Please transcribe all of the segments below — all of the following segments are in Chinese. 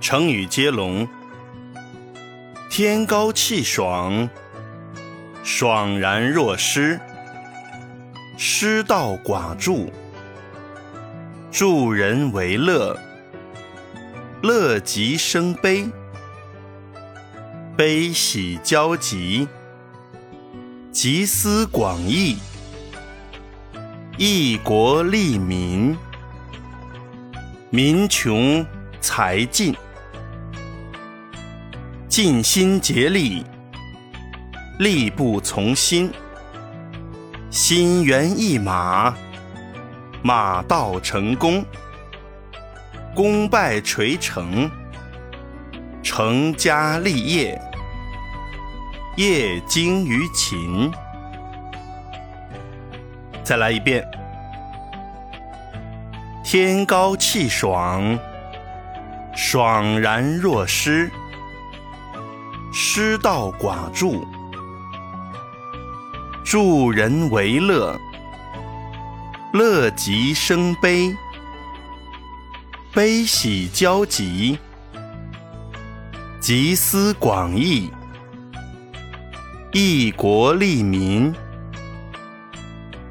成语接龙：天高气爽，爽然若失；失道寡助，助人为乐，乐极生悲，悲喜交集，集思广益，益国利民，民穷财尽。尽心竭力，力不从心；心猿意马，马到成功；功败垂成，成家立业，业精于勤。再来一遍：天高气爽，爽然若失。失道寡助，助人为乐，乐极生悲，悲喜交集，集思广益，益国利民，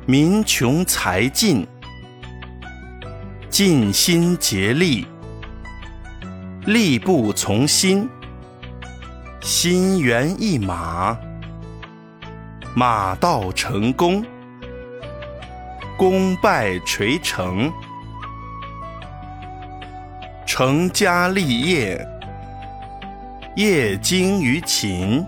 民穷财尽，尽心竭力，力不从心。心猿意马，马到成功；功败垂成，成家立业，业精于勤。